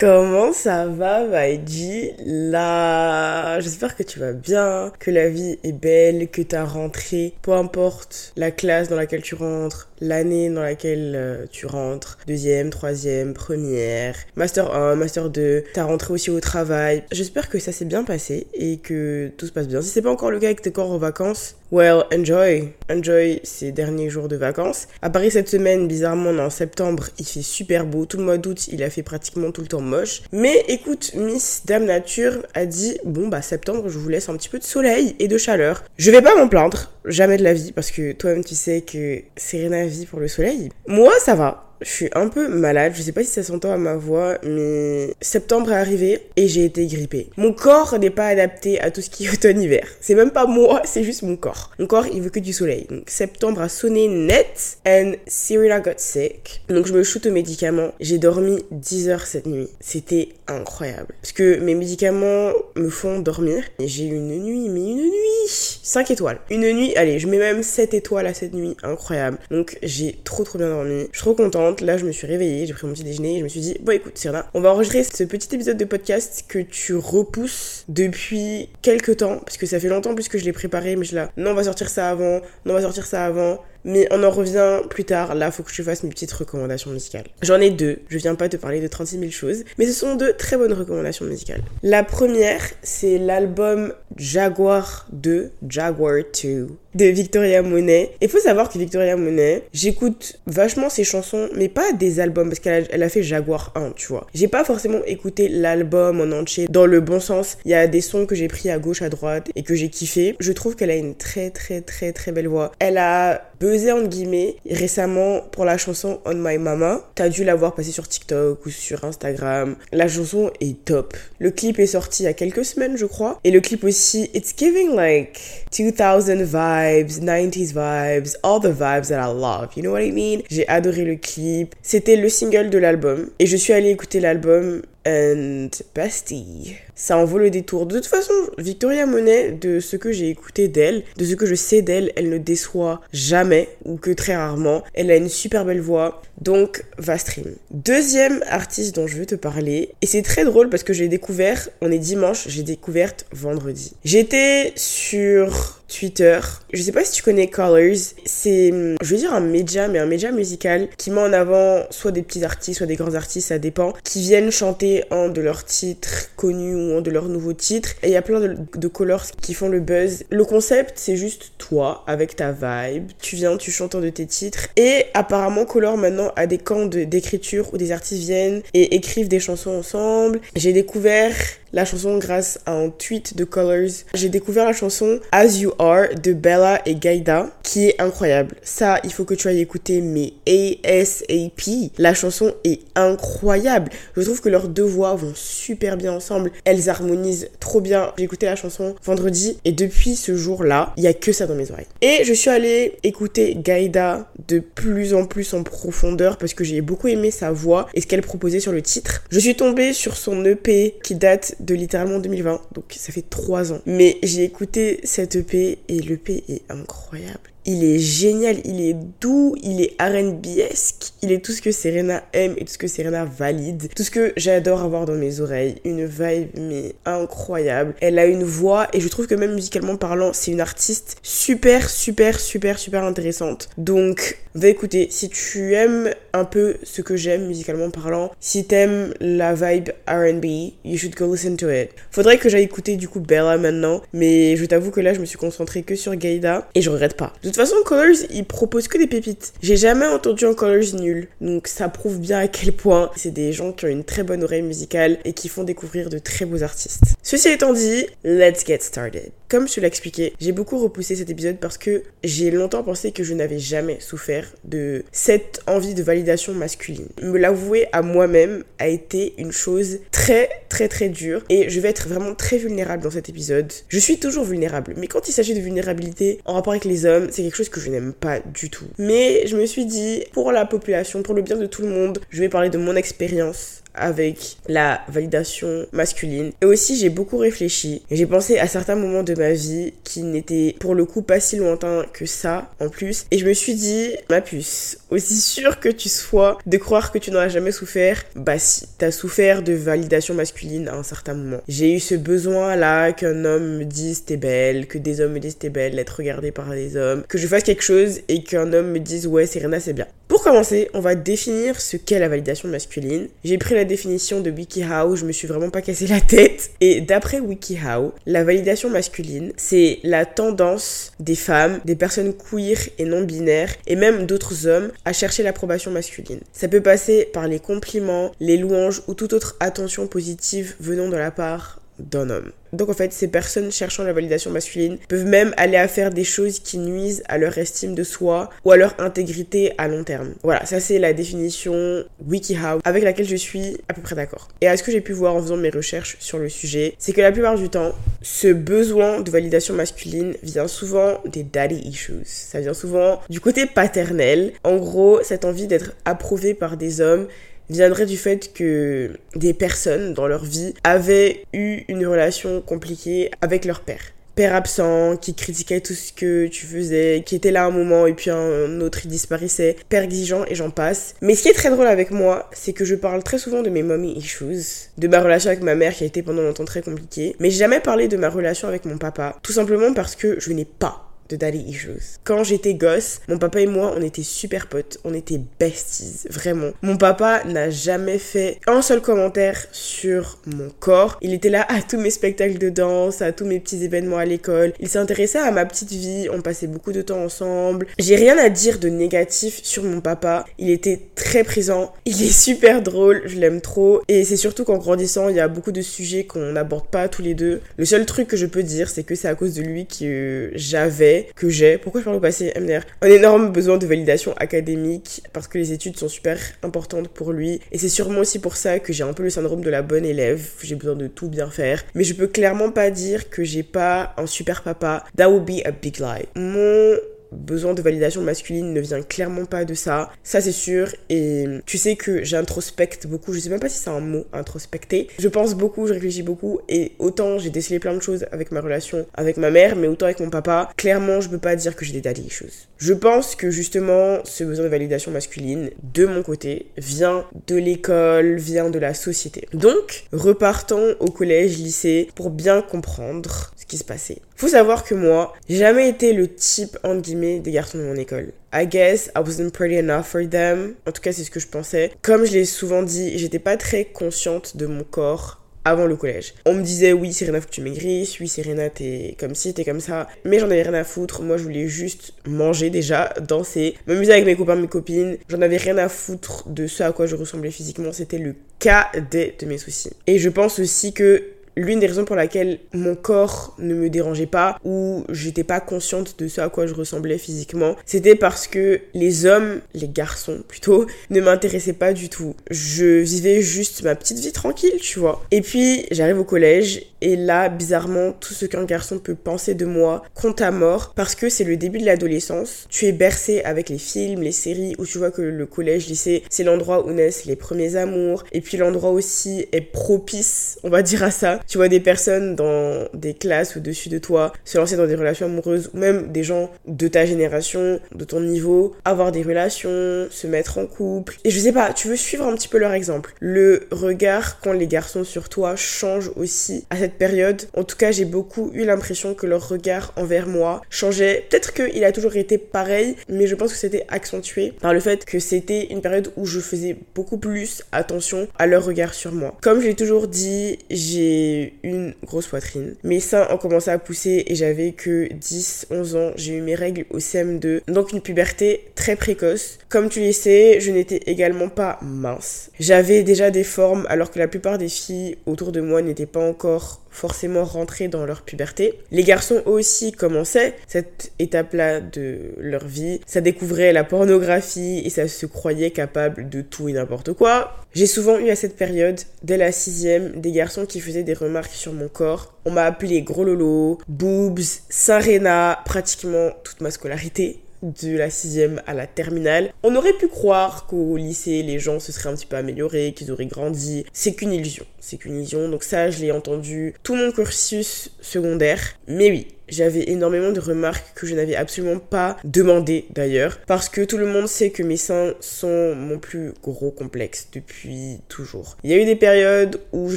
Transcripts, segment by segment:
Comment ça va, Vaiji Là, j'espère que tu vas bien, que la vie est belle, que ta rentrée, peu importe la classe dans laquelle tu rentres, l'année dans laquelle euh, tu rentres, deuxième, troisième, première, master 1, master 2, ta rentrée aussi au travail. J'espère que ça s'est bien passé et que tout se passe bien. Si c'est pas encore le cas et que t'es encore en vacances, well, enjoy. Enjoy ces derniers jours de vacances. À Paris cette semaine, bizarrement, en septembre, il fait super beau. Tout le mois d'août, il a fait pratiquement tout le temps moche. Mais écoute, Miss Dame Nature a dit, bon bah septembre, je vous laisse un petit peu de soleil et de chaleur. Je vais pas m'en plaindre, jamais de la vie, parce que toi-même tu sais que Serena vie pour le soleil. Moi, ça va je suis un peu malade, je sais pas si ça s'entend à ma voix, mais septembre est arrivé et j'ai été grippée. Mon corps n'est pas adapté à tout ce qui est automne-hiver. C'est même pas moi, c'est juste mon corps. Mon corps, il veut que du soleil. Donc septembre a sonné net and Serena got sick. Donc je me shoot aux médicaments. J'ai dormi 10 heures cette nuit. C'était incroyable. Parce que mes médicaments me font dormir. J'ai eu une nuit, mais une nuit 5 étoiles. Une nuit, allez, je mets même 7 étoiles à cette nuit. Incroyable. Donc j'ai trop trop bien dormi. Je suis trop contente. Là, je me suis réveillée, j'ai pris mon petit déjeuner et je me suis dit, bon, écoute, Serena, on va enregistrer ce petit épisode de podcast que tu repousses depuis quelques temps, parce que ça fait longtemps plus que je l'ai préparé, mais je là, non, on va sortir ça avant, non, on va sortir ça avant. Mais on en revient plus tard. Là, faut que je fasse mes petites recommandations musicales. J'en ai deux. Je viens pas te parler de 36 000 choses, mais ce sont deux très bonnes recommandations musicales. La première, c'est l'album Jaguar 2, Jaguar 2 de Victoria Monet. Il faut savoir que Victoria Monet, j'écoute vachement ses chansons, mais pas des albums, parce qu'elle a, a fait Jaguar 1, tu vois. J'ai pas forcément écouté l'album en entier dans le bon sens. Il y a des sons que j'ai pris à gauche, à droite, et que j'ai kiffé. Je trouve qu'elle a une très, très, très, très belle voix. Elle a buzzé, entre guillemets, récemment pour la chanson On My Mama. T'as dû la voir passer sur TikTok ou sur Instagram. La chanson est top. Le clip est sorti il y a quelques semaines, je crois. Et le clip aussi, it's giving like 2000 vibes, 90s vibes, all the vibes that I love. You know what I mean? J'ai adoré le clip. C'était le single de l'album. Et je suis allée écouter l'album and Bastille. Ça en vaut le détour. De toute façon, Victoria Monet, de ce que j'ai écouté d'elle, de ce que je sais d'elle, elle ne déçoit jamais ou que très rarement. Elle a une super belle voix, donc va stream. Deuxième artiste dont je veux te parler, et c'est très drôle parce que j'ai découvert, on est dimanche, j'ai découverte vendredi. J'étais sur Twitter. Je sais pas si tu connais Colors. C'est, je veux dire un média, mais un média musical qui met en avant soit des petits artistes, soit des grands artistes, ça dépend, qui viennent chanter un de leurs titres connus ou un de leurs nouveaux titres. Et il y a plein de, Colors qui font le buzz. Le concept, c'est juste toi, avec ta vibe. Tu viens, tu chantes un de tes titres. Et apparemment, Color maintenant a des camps d'écriture où des artistes viennent et écrivent des chansons ensemble. J'ai découvert la chanson grâce à un tweet de Colors. J'ai découvert la chanson As You Are de Bella et Gaida qui est incroyable. Ça, il faut que tu ailles écouter mais ASAP. La chanson est incroyable. Je trouve que leurs deux voix vont super bien ensemble. Elles harmonisent trop bien. J'ai écouté la chanson vendredi et depuis ce jour-là, il y a que ça dans mes oreilles. Et je suis allée écouter Gaida de plus en plus en profondeur parce que j'ai beaucoup aimé sa voix et ce qu'elle proposait sur le titre. Je suis tombée sur son EP qui date de littéralement 2020, donc ça fait 3 ans. Mais j'ai écouté cette EP et l'EP est incroyable il est génial, il est doux, il est R&B-esque, il est tout ce que Serena aime et tout ce que Serena valide, tout ce que j'adore avoir dans mes oreilles, une vibe mais incroyable. Elle a une voix et je trouve que même musicalement parlant, c'est une artiste super super super super intéressante. Donc, va écouter si tu aimes un peu ce que j'aime musicalement parlant, si t'aimes la vibe R&B, you should go listen to it. Faudrait que j'aille écouter du coup Bella maintenant, mais je t'avoue que là je me suis concentrée que sur Gaida et je regrette pas. Façon, Colors, il propose que des pépites. J'ai jamais entendu un Colors nul. Donc ça prouve bien à quel point c'est des gens qui ont une très bonne oreille musicale et qui font découvrir de très beaux artistes. Ceci étant dit, let's get started. Comme je te l'ai expliqué, j'ai beaucoup repoussé cet épisode parce que j'ai longtemps pensé que je n'avais jamais souffert de cette envie de validation masculine. Me l'avouer à moi-même a été une chose très très très dure et je vais être vraiment très vulnérable dans cet épisode. Je suis toujours vulnérable, mais quand il s'agit de vulnérabilité en rapport avec les hommes, c'est quelque chose que je n'aime pas du tout. Mais je me suis dit, pour la population, pour le bien de tout le monde, je vais parler de mon expérience avec la validation masculine. Et aussi, j'ai beaucoup réfléchi. J'ai pensé à certains moments de ma vie qui n'étaient pour le coup pas si lointains que ça, en plus. Et je me suis dit, ma puce, aussi sûr que tu sois de croire que tu n'en as jamais souffert, bah si, t'as souffert de validation masculine à un certain moment. J'ai eu ce besoin là qu'un homme me dise t'es belle, que des hommes me disent t'es belle, d'être regardée par des hommes, que je fasse quelque chose et qu'un homme me dise ouais Serena c'est bien. Commencer, on va définir ce qu'est la validation masculine. J'ai pris la définition de WikiHow, je me suis vraiment pas cassé la tête. Et d'après WikiHow, la validation masculine, c'est la tendance des femmes, des personnes queer et non binaires, et même d'autres hommes, à chercher l'approbation masculine. Ça peut passer par les compliments, les louanges ou toute autre attention positive venant de la part d'un homme. Donc en fait, ces personnes cherchant la validation masculine peuvent même aller à faire des choses qui nuisent à leur estime de soi ou à leur intégrité à long terme. Voilà, ça c'est la définition WikiHow avec laquelle je suis à peu près d'accord. Et à ce que j'ai pu voir en faisant mes recherches sur le sujet, c'est que la plupart du temps, ce besoin de validation masculine vient souvent des daddy issues. Ça vient souvent du côté paternel. En gros, cette envie d'être approuvé par des hommes viendrait du fait que des personnes dans leur vie avaient eu une relation compliquée avec leur père. Père absent, qui critiquait tout ce que tu faisais, qui était là un moment et puis un autre il disparaissait, père exigeant et j'en passe. Mais ce qui est très drôle avec moi, c'est que je parle très souvent de mes mommy issues, de ma relation avec ma mère qui a été pendant longtemps très compliquée, mais jamais parlé de ma relation avec mon papa, tout simplement parce que je n'ai pas de daddy issues. Quand j'étais gosse, mon papa et moi, on était super potes, on était besties, vraiment. Mon papa n'a jamais fait un seul commentaire sur mon corps. Il était là à tous mes spectacles de danse, à tous mes petits événements à l'école. Il s'intéressait à ma petite vie, on passait beaucoup de temps ensemble. J'ai rien à dire de négatif sur mon papa. Il était très présent, il est super drôle, je l'aime trop. Et c'est surtout qu'en grandissant, il y a beaucoup de sujets qu'on n'aborde pas tous les deux. Le seul truc que je peux dire, c'est que c'est à cause de lui que j'avais que j'ai, pourquoi je parle au passé MDR Un énorme besoin de validation académique parce que les études sont super importantes pour lui et c'est sûrement aussi pour ça que j'ai un peu le syndrome de la bonne élève, j'ai besoin de tout bien faire, mais je peux clairement pas dire que j'ai pas un super papa. That would be a big lie. Mon besoin de validation masculine ne vient clairement pas de ça. Ça, c'est sûr. Et tu sais que j'introspecte beaucoup. Je sais même pas si c'est un mot, introspecter. Je pense beaucoup, je réfléchis beaucoup. Et autant j'ai décelé plein de choses avec ma relation avec ma mère, mais autant avec mon papa, clairement, je peux pas dire que j'ai des daddy choses. Je pense que justement, ce besoin de validation masculine, de mon côté, vient de l'école, vient de la société. Donc, repartons au collège, lycée, pour bien comprendre qui se passait. Faut savoir que moi, j'ai jamais été le type, entre guillemets, des garçons de mon école. I guess I wasn't pretty enough for them. En tout cas, c'est ce que je pensais. Comme je l'ai souvent dit, j'étais pas très consciente de mon corps avant le collège. On me disait oui Serena faut que tu maigrisses, oui Serena t'es comme ci, t'es comme ça, mais j'en avais rien à foutre, moi je voulais juste manger déjà, danser, m'amuser avec mes copains, mes copines, j'en avais rien à foutre de ce à quoi je ressemblais physiquement, c'était le cas des de mes soucis. Et je pense aussi que l'une des raisons pour laquelle mon corps ne me dérangeait pas ou j'étais pas consciente de ce à quoi je ressemblais physiquement, c'était parce que les hommes, les garçons plutôt, ne m'intéressaient pas du tout. Je vivais juste ma petite vie tranquille, tu vois. Et puis j'arrive au collège et là, bizarrement, tout ce qu'un garçon peut penser de moi compte à mort parce que c'est le début de l'adolescence. Tu es bercé avec les films, les séries où tu vois que le collège, lycée, c'est l'endroit où naissent les premiers amours et puis l'endroit aussi est propice, on va dire à ça. Tu vois des personnes dans des classes au-dessus de toi se lancer dans des relations amoureuses ou même des gens de ta génération, de ton niveau, avoir des relations, se mettre en couple. Et je sais pas, tu veux suivre un petit peu leur exemple. Le regard qu'ont les garçons sur toi change aussi à cette période. En tout cas, j'ai beaucoup eu l'impression que leur regard envers moi changeait. Peut-être qu'il a toujours été pareil, mais je pense que c'était accentué par le fait que c'était une période où je faisais beaucoup plus attention à leur regard sur moi. Comme je l'ai toujours dit, j'ai une grosse poitrine. Mes seins ont commencé à pousser et j'avais que 10, 11 ans. J'ai eu mes règles au CM2, donc une puberté très précoce. Comme tu le sais, je n'étais également pas mince. J'avais déjà des formes alors que la plupart des filles autour de moi n'étaient pas encore forcément rentrer dans leur puberté. Les garçons aussi commençaient cette étape-là de leur vie. Ça découvrait la pornographie et ça se croyait capable de tout et n'importe quoi. J'ai souvent eu à cette période, dès la sixième, des garçons qui faisaient des sur mon corps. On m'a appelé gros lolo, boobs, Sarena, pratiquement toute ma scolarité de la sixième à la terminale. On aurait pu croire qu'au lycée, les gens se seraient un petit peu améliorés, qu'ils auraient grandi. C'est qu'une illusion. C'est qu'une illusion. Donc ça, je l'ai entendu tout mon cursus secondaire. Mais oui, j'avais énormément de remarques que je n'avais absolument pas demandé d'ailleurs, parce que tout le monde sait que mes seins sont mon plus gros complexe depuis toujours. Il y a eu des périodes où je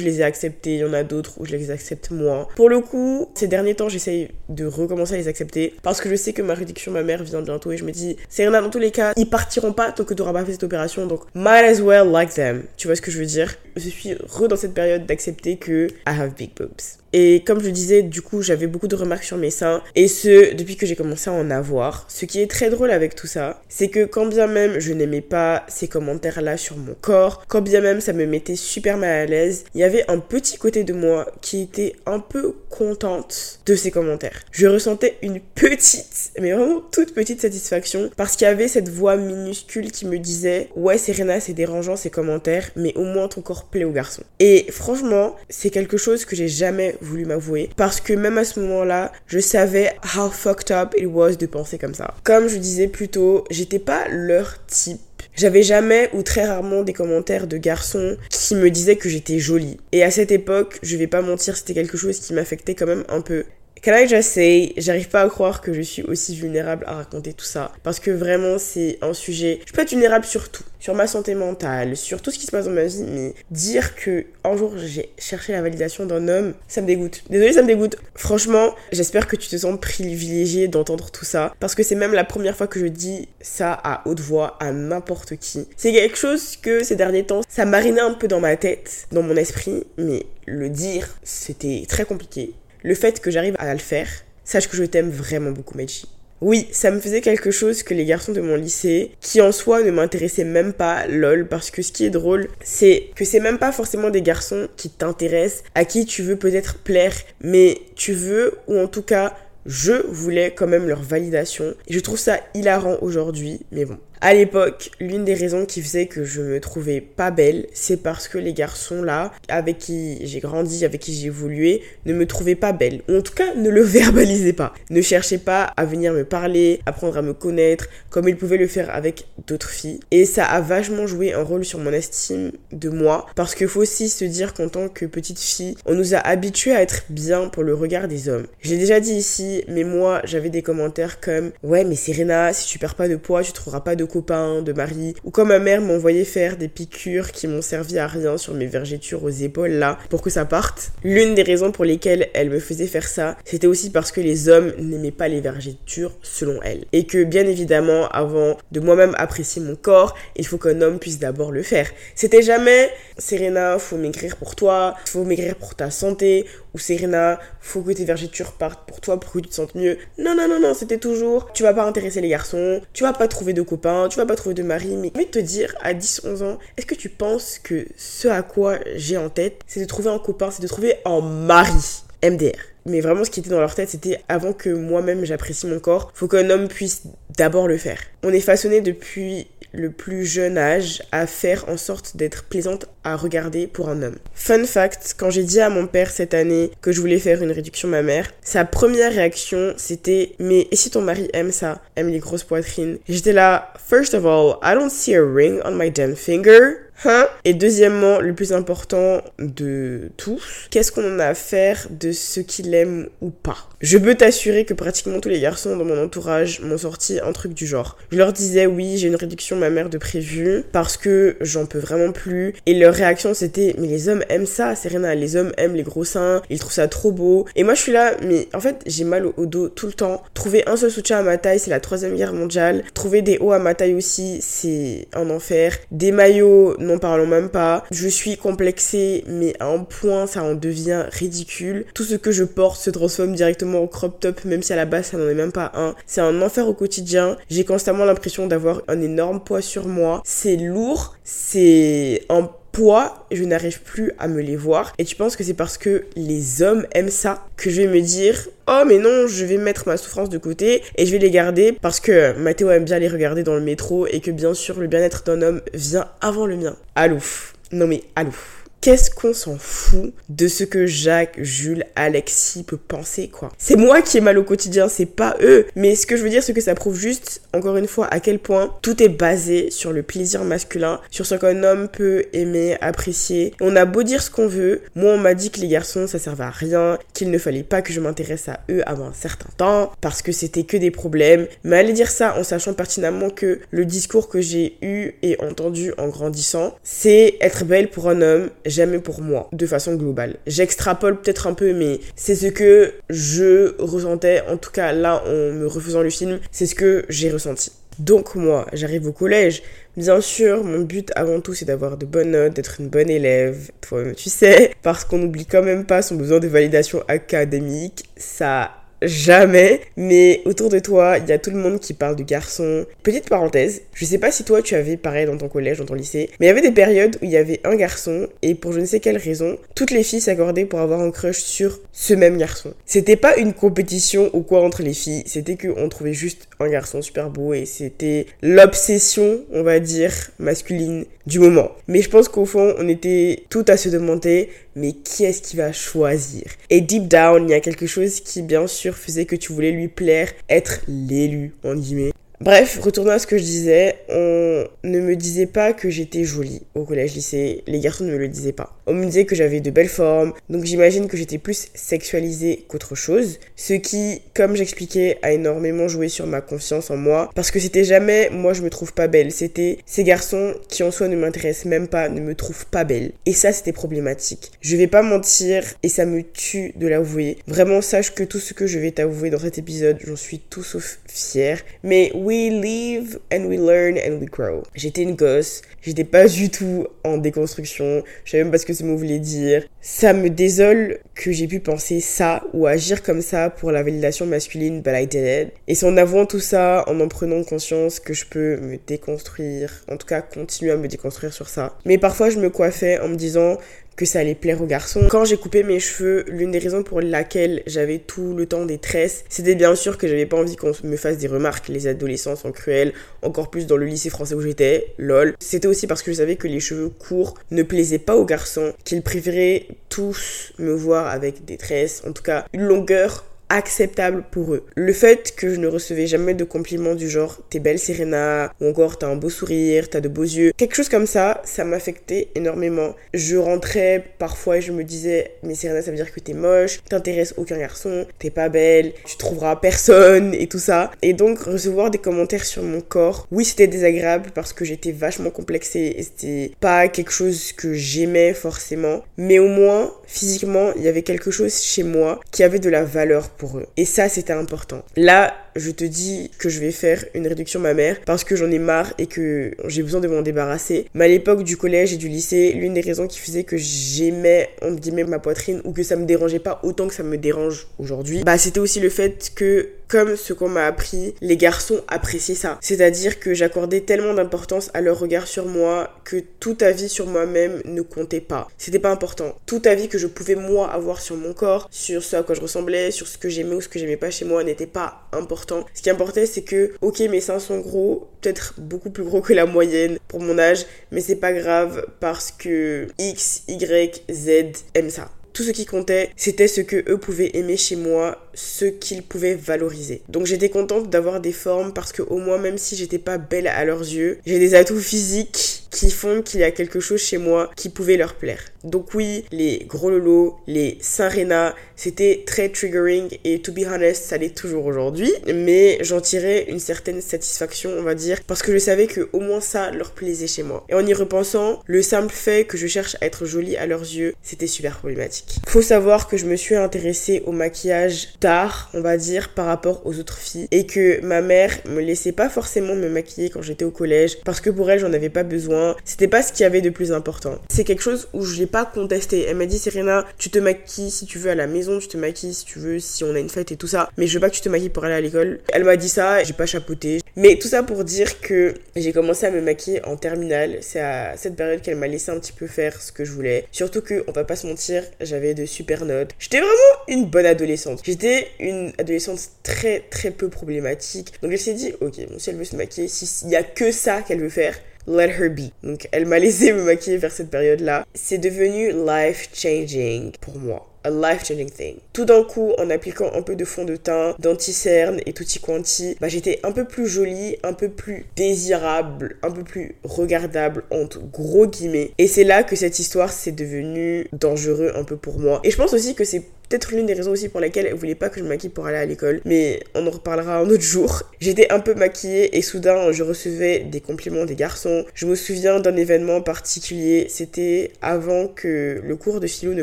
les ai acceptés, il y en a d'autres où je les accepte moins. Pour le coup, ces derniers temps, j'essaye de recommencer à les accepter, parce que je sais que ma réduction ma mère vient bientôt et je me dis, c'est rien dans tous les cas, ils partiront pas tant que tu n'auras pas fait cette opération, donc might as well like them. Tu vois ce que je veux dire? Je suis re dans cette période d'accepter que I have big boobs. Et comme je le disais, du coup, j'avais beaucoup de remarques sur mes seins. Et ce, depuis que j'ai commencé à en avoir. Ce qui est très drôle avec tout ça, c'est que quand bien même je n'aimais pas ces commentaires-là sur mon corps, quand bien même ça me mettait super mal à l'aise, il y avait un petit côté de moi qui était un peu contente de ces commentaires. Je ressentais une petite, mais vraiment toute petite satisfaction parce qu'il y avait cette voix minuscule qui me disait Ouais, Serena, c'est dérangeant ces commentaires, mais au moins ton corps plaît aux garçons. Et franchement, c'est quelque chose que j'ai jamais voulu m'avouer parce que même à ce moment-là, je savais how fucked up it was de penser comme ça. Comme je disais plus tôt, j'étais pas leur type. J'avais jamais ou très rarement des commentaires de garçons qui me disaient que j'étais jolie. Et à cette époque, je vais pas mentir, c'était quelque chose qui m'affectait quand même un peu. Can I just say, j'arrive pas à croire que je suis aussi vulnérable à raconter tout ça. Parce que vraiment, c'est un sujet. Je peux être vulnérable sur tout. Sur ma santé mentale, sur tout ce qui se passe dans ma vie. Mais dire que un jour j'ai cherché la validation d'un homme, ça me dégoûte. Désolée, ça me dégoûte. Franchement, j'espère que tu te sens privilégié d'entendre tout ça. Parce que c'est même la première fois que je dis ça à haute voix à n'importe qui. C'est quelque chose que ces derniers temps, ça marinait un peu dans ma tête, dans mon esprit. Mais le dire, c'était très compliqué le fait que j'arrive à le faire, sache que je t'aime vraiment beaucoup, Meiji. Oui, ça me faisait quelque chose que les garçons de mon lycée, qui en soi ne m'intéressaient même pas, lol, parce que ce qui est drôle, c'est que c'est même pas forcément des garçons qui t'intéressent, à qui tu veux peut-être plaire, mais tu veux, ou en tout cas, je voulais quand même leur validation. Et je trouve ça hilarant aujourd'hui, mais bon, à l'époque, l'une des raisons qui faisait que je me trouvais pas belle, c'est parce que les garçons là, avec qui j'ai grandi, avec qui j'ai évolué, ne me trouvaient pas belle. Ou en tout cas, ne le verbalisaient pas. Ne cherchaient pas à venir me parler, apprendre à me connaître, comme ils pouvaient le faire avec d'autres filles. Et ça a vachement joué un rôle sur mon estime de moi. Parce qu'il faut aussi se dire qu'en tant que petite fille, on nous a habitués à être bien pour le regard des hommes. J'ai déjà dit ici, mais moi, j'avais des commentaires comme Ouais, mais Serena, si tu perds pas de poids, tu trouveras pas de copain, de mari, ou quand ma mère m'envoyait faire des piqûres qui m'ont servi à rien sur mes vergetures aux épaules là, pour que ça parte. L'une des raisons pour lesquelles elle me faisait faire ça, c'était aussi parce que les hommes n'aimaient pas les vergetures selon elle. Et que bien évidemment, avant de moi-même apprécier mon corps, il faut qu'un homme puisse d'abord le faire. C'était jamais Serena, faut maigrir pour toi, faut maigrir pour ta santé, ou Serena, faut que tes vergetures partent pour toi pour que tu te sentes mieux. Non, non, non, non, c'était toujours, tu vas pas intéresser les garçons, tu vas pas trouver de copains, tu vas pas trouver de mari, mais envie de te dire, à 10-11 ans, est-ce que tu penses que ce à quoi j'ai en tête, c'est de trouver un copain, c'est de trouver un mari? MDR mais vraiment ce qui était dans leur tête c'était avant que moi-même j'apprécie mon corps faut qu'un homme puisse d'abord le faire. On est façonné depuis le plus jeune âge à faire en sorte d'être plaisante à regarder pour un homme. Fun fact, quand j'ai dit à mon père cette année que je voulais faire une réduction mammaire, sa première réaction c'était mais et si ton mari aime ça, aime les grosses poitrines? J'étais là, first of all, I don't see a ring on my damn finger. Hein? Et deuxièmement, le plus important de tous, qu'est-ce qu'on en a à faire de ce qu'il aime ou pas? Je peux t'assurer que pratiquement tous les garçons dans mon entourage m'ont sorti un truc du genre. Je leur disais oui, j'ai une réduction ma mère de prévu parce que j'en peux vraiment plus. Et leur réaction c'était mais les hommes aiment ça, Serena, les hommes aiment les gros seins, ils trouvent ça trop beau. Et moi je suis là, mais en fait j'ai mal au dos tout le temps. Trouver un seul soutien à ma taille, c'est la troisième guerre mondiale. Trouver des hauts à ma taille aussi, c'est un enfer. Des maillots non parlons même pas. Je suis complexée, mais à un point, ça en devient ridicule. Tout ce que je porte se transforme directement au crop top, même si à la base, ça n'en est même pas un. C'est un enfer au quotidien. J'ai constamment l'impression d'avoir un énorme poids sur moi. C'est lourd, c'est un poids, je n'arrive plus à me les voir. Et tu penses que c'est parce que les hommes aiment ça que je vais me dire oh mais non, je vais mettre ma souffrance de côté et je vais les garder parce que Mathéo aime bien les regarder dans le métro et que bien sûr le bien-être d'un homme vient avant le mien. Alouf. Non mais alouf. Qu'est-ce qu'on s'en fout de ce que Jacques, Jules, Alexis peut penser, quoi? C'est moi qui ai mal au quotidien, c'est pas eux. Mais ce que je veux dire, c'est que ça prouve juste, encore une fois, à quel point tout est basé sur le plaisir masculin, sur ce qu'un homme peut aimer, apprécier. On a beau dire ce qu'on veut, moi on m'a dit que les garçons ça servait à rien, qu'il ne fallait pas que je m'intéresse à eux avant un certain temps, parce que c'était que des problèmes. Mais aller dire ça en sachant pertinemment que le discours que j'ai eu et entendu en grandissant, c'est être belle pour un homme, jamais pour moi, de façon globale. J'extrapole peut-être un peu, mais c'est ce que je ressentais, en tout cas là en me refaisant le film, c'est ce que j'ai ressenti. Donc moi, j'arrive au collège. Bien sûr, mon but avant tout, c'est d'avoir de bonnes notes, d'être une bonne élève. Toi, tu sais, parce qu'on n'oublie quand même pas son besoin de validation académique. Ça jamais, mais autour de toi, il y a tout le monde qui parle de garçons. Petite parenthèse, je sais pas si toi tu avais pareil dans ton collège, dans ton lycée, mais il y avait des périodes où il y avait un garçon et pour je ne sais quelle raison, toutes les filles s'accordaient pour avoir un crush sur ce même garçon. C'était pas une compétition ou quoi entre les filles, c'était qu'on trouvait juste un garçon super beau et c'était l'obsession, on va dire, masculine du moment. Mais je pense qu'au fond, on était tout à se demander, mais qui est-ce qui va choisir? Et deep down, il y a quelque chose qui, bien sûr, faisait que tu voulais lui plaire, être l'élu, en guillemets. Bref, retournons à ce que je disais, on ne me disait pas que j'étais jolie au collège-lycée, les garçons ne me le disaient pas. On me disait que j'avais de belles formes, donc j'imagine que j'étais plus sexualisée qu'autre chose, ce qui, comme j'expliquais, a énormément joué sur ma confiance en moi, parce que c'était jamais moi je me trouve pas belle, c'était ces garçons qui en soi ne m'intéressent même pas, ne me trouvent pas belle. Et ça c'était problématique. Je vais pas mentir, et ça me tue de l'avouer. Vraiment sache que tout ce que je vais t'avouer dans cet épisode, j'en suis tout sauf fière. Mais oui, We live and we learn and we grow. J'étais une gosse, j'étais pas du tout en déconstruction, je savais même pas ce que ce mot voulait dire. Ça me désole que j'ai pu penser ça ou agir comme ça pour la validation masculine, but I did. Et c'est en avouant tout ça, en en prenant conscience que je peux me déconstruire, en tout cas continuer à me déconstruire sur ça. Mais parfois je me coiffais en me disant que ça allait plaire aux garçons. Quand j'ai coupé mes cheveux, l'une des raisons pour laquelle j'avais tout le temps des tresses, c'était bien sûr que j'avais pas envie qu'on me fasse des remarques. Les adolescents sont cruels, encore plus dans le lycée français où j'étais, lol. C'était aussi parce que je savais que les cheveux courts ne plaisaient pas aux garçons, qu'ils préféraient tous me voir avec des tresses, en tout cas une longueur acceptable pour eux. Le fait que je ne recevais jamais de compliments du genre t'es belle Serena ou encore t'as un beau sourire, t'as de beaux yeux, quelque chose comme ça, ça m'affectait énormément. Je rentrais parfois et je me disais mais Serena ça veut dire que t'es moche, t'intéresses aucun garçon, t'es pas belle, tu trouveras personne et tout ça. Et donc recevoir des commentaires sur mon corps, oui c'était désagréable parce que j'étais vachement complexée et c'était pas quelque chose que j'aimais forcément, mais au moins physiquement il y avait quelque chose chez moi qui avait de la valeur Et ça, c'était important. Là, je te dis que je vais faire une réduction mammaire parce que j'en ai marre et que j'ai besoin de m'en débarrasser. Mais à l'époque du collège et du lycée, l'une des raisons qui faisait que j'aimais, on guillemets, ma poitrine ou que ça me dérangeait pas autant que ça me dérange aujourd'hui, bah c'était aussi le fait que comme ce qu'on m'a appris, les garçons appréciaient ça. C'est-à-dire que j'accordais tellement d'importance à leur regard sur moi que tout avis sur moi-même ne comptait pas. C'était pas important. Tout avis que je pouvais moi avoir sur mon corps, sur ce à quoi je ressemblais, sur ce que j'aimais ou ce que j'aimais pas chez moi n'était pas important. Ce qui importait c'est que ok mes seins sont gros, peut-être beaucoup plus gros que la moyenne pour mon âge, mais c'est pas grave parce que X, Y, Z aiment ça. Tout ce qui comptait, c'était ce que eux pouvaient aimer chez moi, ce qu'ils pouvaient valoriser. Donc j'étais contente d'avoir des formes parce que au moins même si j'étais pas belle à leurs yeux, j'ai des atouts physiques qui font qu'il y a quelque chose chez moi qui pouvait leur plaire. Donc oui, les gros lolos, les Saint-Réna, c'était très triggering et to be honest, ça l'est toujours aujourd'hui, mais j'en tirais une certaine satisfaction, on va dire, parce que je savais que au moins ça leur plaisait chez moi. Et en y repensant, le simple fait que je cherche à être jolie à leurs yeux, c'était super problématique. Faut savoir que je me suis intéressée au maquillage tard, on va dire, par rapport aux autres filles et que ma mère me laissait pas forcément me maquiller quand j'étais au collège parce que pour elle, j'en avais pas besoin c'était pas ce qu'il y avait de plus important. C'est quelque chose où je l'ai pas contesté. Elle m'a dit, Serena, tu te maquilles si tu veux à la maison, tu te maquilles si tu veux si on a une fête et tout ça. Mais je veux pas que tu te maquilles pour aller à l'école. Elle m'a dit ça, j'ai pas chapeauté. Mais tout ça pour dire que j'ai commencé à me maquiller en terminale. C'est à cette période qu'elle m'a laissé un petit peu faire ce que je voulais. Surtout que, on va pas se mentir, j'avais de super notes. J'étais vraiment une bonne adolescente. J'étais une adolescente très très peu problématique. Donc elle s'est dit, ok, si elle veut se maquiller, s'il y a que ça qu'elle veut faire, let her be. Donc elle m'a laissé me maquiller vers cette période-là. C'est devenu life changing pour moi a life-changing thing. Tout d'un coup, en appliquant un peu de fond de teint, d'anti-cerne et tutti quanti, bah, j'étais un peu plus jolie, un peu plus désirable, un peu plus regardable, entre gros guillemets. Et c'est là que cette histoire s'est devenue dangereux un peu pour moi. Et je pense aussi que c'est peut-être l'une des raisons aussi pour lesquelles elle voulait pas que je me maquille pour aller à l'école, mais on en reparlera un autre jour. J'étais un peu maquillée et soudain je recevais des compliments des garçons. Je me souviens d'un événement particulier, c'était avant que le cours de philo ne